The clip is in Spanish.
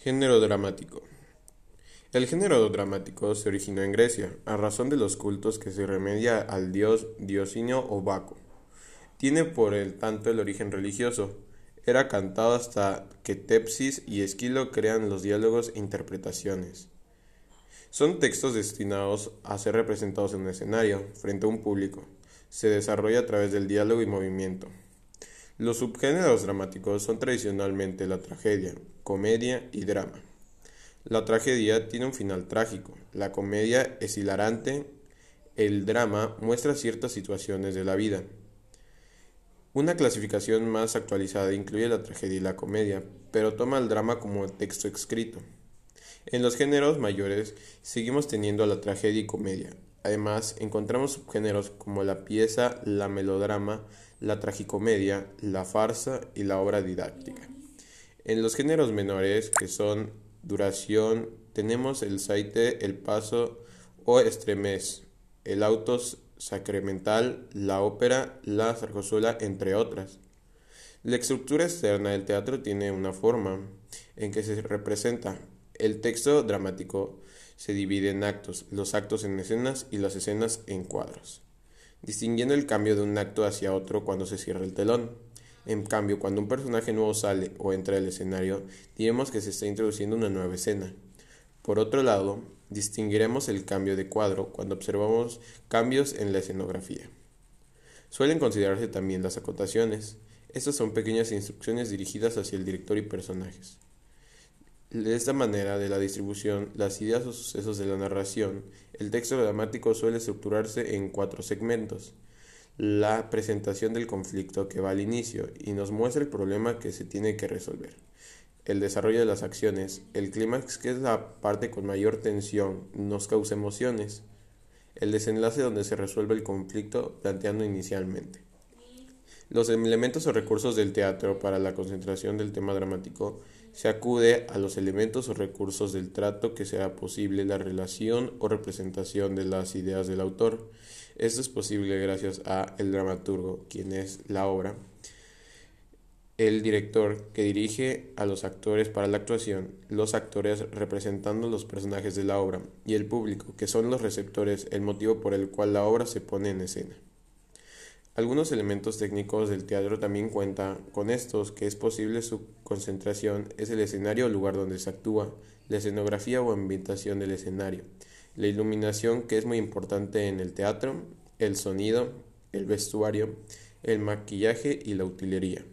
Género dramático. El género dramático se originó en Grecia, a razón de los cultos que se remedia al dios Diosinio o Baco. Tiene por el tanto el origen religioso. Era cantado hasta que Tepsis y Esquilo crean los diálogos e interpretaciones. Son textos destinados a ser representados en un escenario, frente a un público. Se desarrolla a través del diálogo y movimiento. Los subgéneros dramáticos son tradicionalmente la tragedia, comedia y drama. La tragedia tiene un final trágico, la comedia es hilarante, el drama muestra ciertas situaciones de la vida. Una clasificación más actualizada incluye la tragedia y la comedia, pero toma el drama como texto escrito. En los géneros mayores seguimos teniendo la tragedia y comedia, Además, encontramos subgéneros como la pieza, la melodrama, la tragicomedia, la farsa y la obra didáctica. En los géneros menores, que son duración, tenemos el saite, el paso o estremez, el autos sacramental, la ópera, la zarzuela, entre otras. La estructura externa del teatro tiene una forma en que se representa el texto dramático se divide en actos, los actos en escenas y las escenas en cuadros, distinguiendo el cambio de un acto hacia otro cuando se cierra el telón. En cambio, cuando un personaje nuevo sale o entra al escenario, diremos que se está introduciendo una nueva escena. Por otro lado, distinguiremos el cambio de cuadro cuando observamos cambios en la escenografía. Suelen considerarse también las acotaciones. Estas son pequeñas instrucciones dirigidas hacia el director y personajes. De esta manera de la distribución, las ideas o sucesos de la narración, el texto dramático suele estructurarse en cuatro segmentos. La presentación del conflicto que va al inicio y nos muestra el problema que se tiene que resolver. El desarrollo de las acciones, el clímax que es la parte con mayor tensión, nos causa emociones. El desenlace donde se resuelve el conflicto planteando inicialmente. Los elementos o recursos del teatro para la concentración del tema dramático se acude a los elementos o recursos del trato que sea posible la relación o representación de las ideas del autor. Esto es posible gracias a el dramaturgo, quien es la obra, el director que dirige a los actores para la actuación, los actores representando los personajes de la obra y el público, que son los receptores, el motivo por el cual la obra se pone en escena. Algunos elementos técnicos del teatro también cuentan con estos, que es posible su concentración, es el escenario o lugar donde se actúa, la escenografía o ambientación del escenario, la iluminación, que es muy importante en el teatro, el sonido, el vestuario, el maquillaje y la utilería.